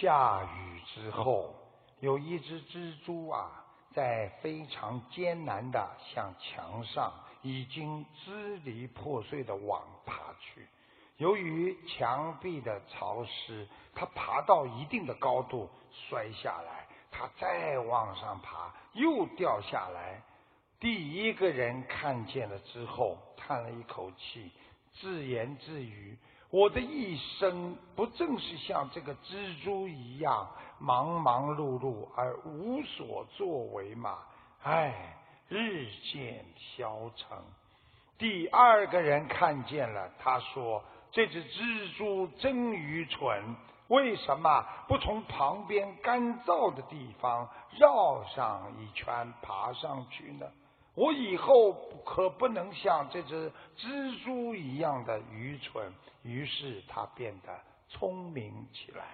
下雨之后，有一只蜘蛛啊，在非常艰难的向墙上已经支离破碎的网爬去。由于墙壁的潮湿，它爬到一定的高度摔下来，它再往上爬又掉下来。第一个人看见了之后，叹了一口气，自言自语。我的一生不正是像这个蜘蛛一样忙忙碌碌而无所作为吗？唉，日渐消沉。第二个人看见了，他说：“这只蜘蛛真愚蠢，为什么不从旁边干燥的地方绕上一圈爬上去呢？”我以后可不能像这只蜘蛛一样的愚蠢。于是他变得聪明起来。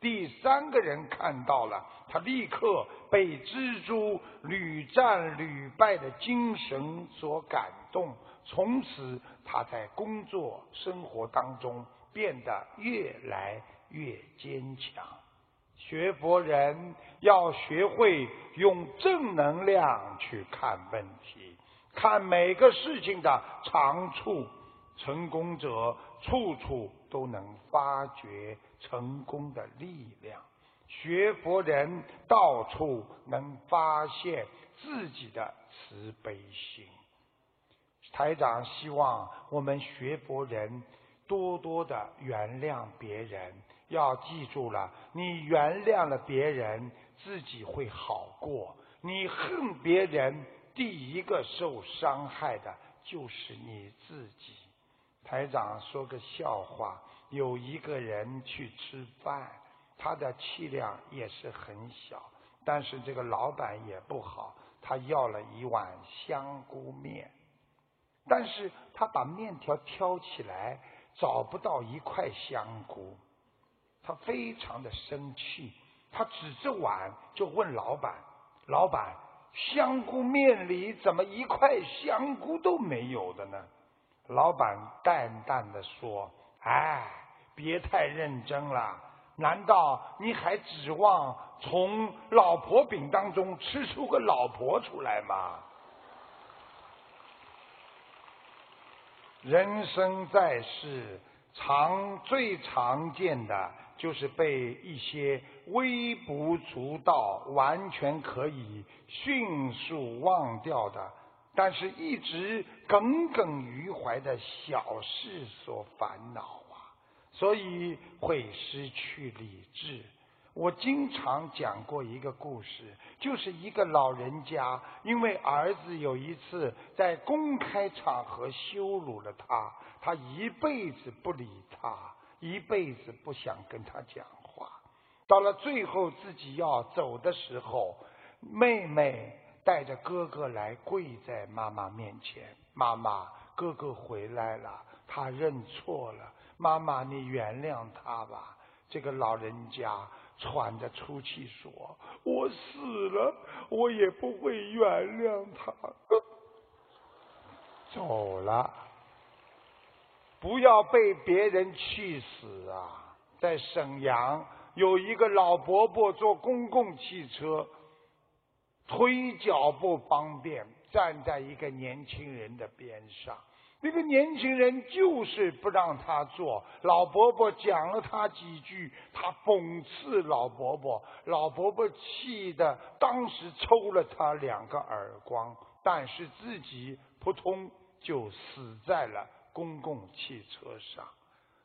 第三个人看到了，他立刻被蜘蛛屡战屡败的精神所感动。从此，他在工作生活当中变得越来越坚强。学佛人要学会用正能量去看问题，看每个事情的长处。成功者处处都能发掘成功的力量，学佛人到处能发现自己的慈悲心。台长希望我们学佛人多多的原谅别人。要记住了，你原谅了别人，自己会好过；你恨别人，第一个受伤害的就是你自己。台长说个笑话：有一个人去吃饭，他的气量也是很小，但是这个老板也不好，他要了一碗香菇面，但是他把面条挑起来，找不到一块香菇。他非常的生气，他指着碗就问老板：“老板，香菇面里怎么一块香菇都没有的呢？”老板淡淡的说：“哎，别太认真了，难道你还指望从老婆饼当中吃出个老婆出来吗？”人生在世，常最常见的。就是被一些微不足道、完全可以迅速忘掉的，但是一直耿耿于怀的小事所烦恼啊，所以会失去理智。我经常讲过一个故事，就是一个老人家因为儿子有一次在公开场合羞辱了他，他一辈子不理他。一辈子不想跟他讲话，到了最后自己要走的时候，妹妹带着哥哥来跪在妈妈面前：“妈妈，哥哥回来了，他认错了，妈妈你原谅他吧。”这个老人家喘着粗气说：“我死了，我也不会原谅他。”走了。不要被别人气死啊！在沈阳有一个老伯伯坐公共汽车，腿脚不方便，站在一个年轻人的边上。那个年轻人就是不让他坐。老伯伯讲了他几句，他讽刺老伯伯，老伯伯气得当时抽了他两个耳光，但是自己扑通就死在了。公共汽车上，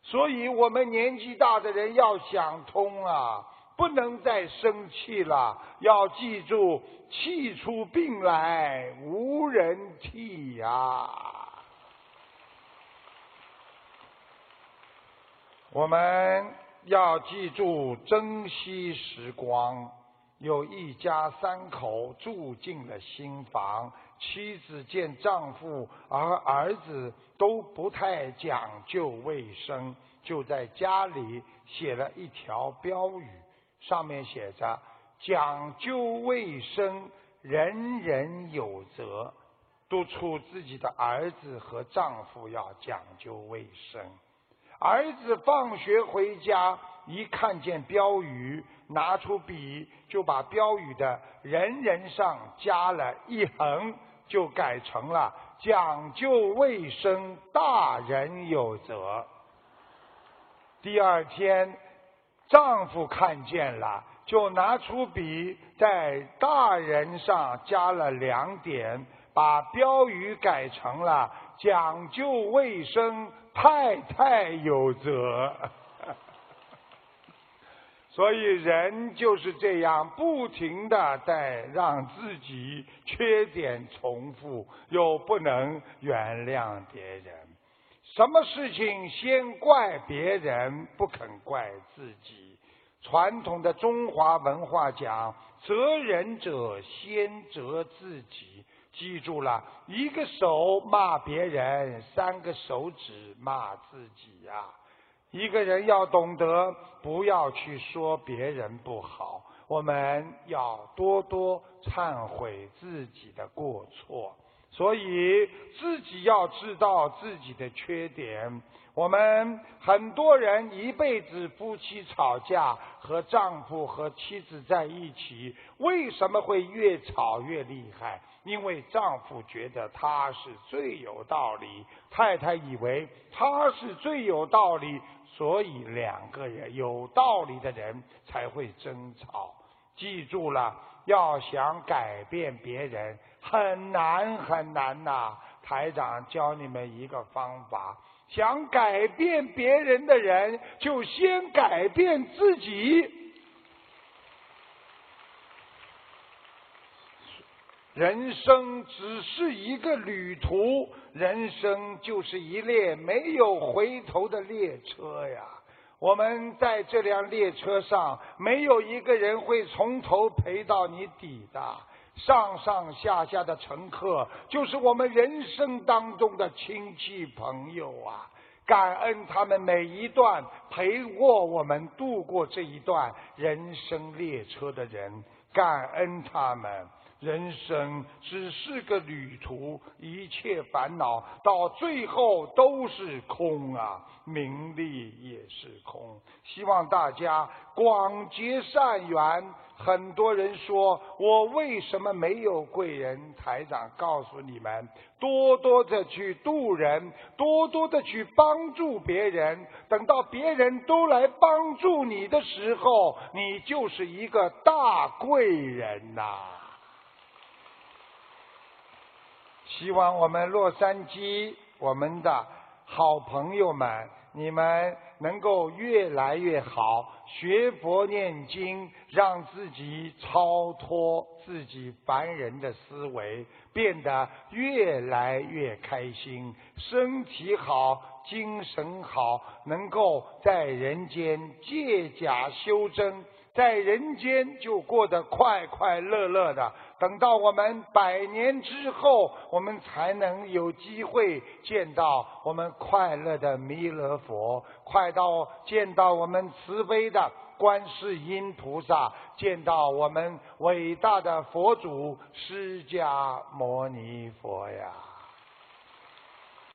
所以我们年纪大的人要想通啊，不能再生气了。要记住，气出病来无人替呀。我们要记住珍惜时光。有一家三口住进了新房。妻子见丈夫和儿子都不太讲究卫生，就在家里写了一条标语，上面写着：“讲究卫生，人人有责。”督促自己的儿子和丈夫要讲究卫生。儿子放学回家，一看见标语，拿出笔就把标语的人人上加了一横，就改成了讲究卫生，大人有责。第二天，丈夫看见了，就拿出笔在大人上加了两点，把标语改成了讲究卫生，太太有责。所以人就是这样，不停的在让自己缺点重复，又不能原谅别人。什么事情先怪别人，不肯怪自己？传统的中华文化讲，责人者先责自己。记住了，一个手骂别人，三个手指骂自己呀。一个人要懂得，不要去说别人不好，我们要多多忏悔自己的过错。所以自己要知道自己的缺点。我们很多人一辈子夫妻吵架，和丈夫和妻子在一起，为什么会越吵越厉害？因为丈夫觉得他是最有道理，太太以为他是最有道理。所以两个人有道理的人才会争吵。记住了，要想改变别人很难很难呐。台长教你们一个方法：想改变别人的人，就先改变自己。人生只是一个旅途，人生就是一列没有回头的列车呀。我们在这辆列车上，没有一个人会从头陪到你底的。上上下下的乘客，就是我们人生当中的亲戚朋友啊。感恩他们每一段陪过我们度过这一段人生列车的人，感恩他们。人生只是个旅途，一切烦恼到最后都是空啊！名利也是空。希望大家广结善缘。很多人说我为什么没有贵人？台长告诉你们：多多的去度人，多多的去帮助别人。等到别人都来帮助你的时候，你就是一个大贵人呐！希望我们洛杉矶，我们的好朋友们，你们能够越来越好，学佛念经，让自己超脱自己凡人的思维，变得越来越开心，身体好，精神好，能够在人间借假修真，在人间就过得快快乐乐的。等到我们百年之后，我们才能有机会见到我们快乐的弥勒佛，快到见到我们慈悲的观世音菩萨，见到我们伟大的佛祖释迦牟尼佛呀。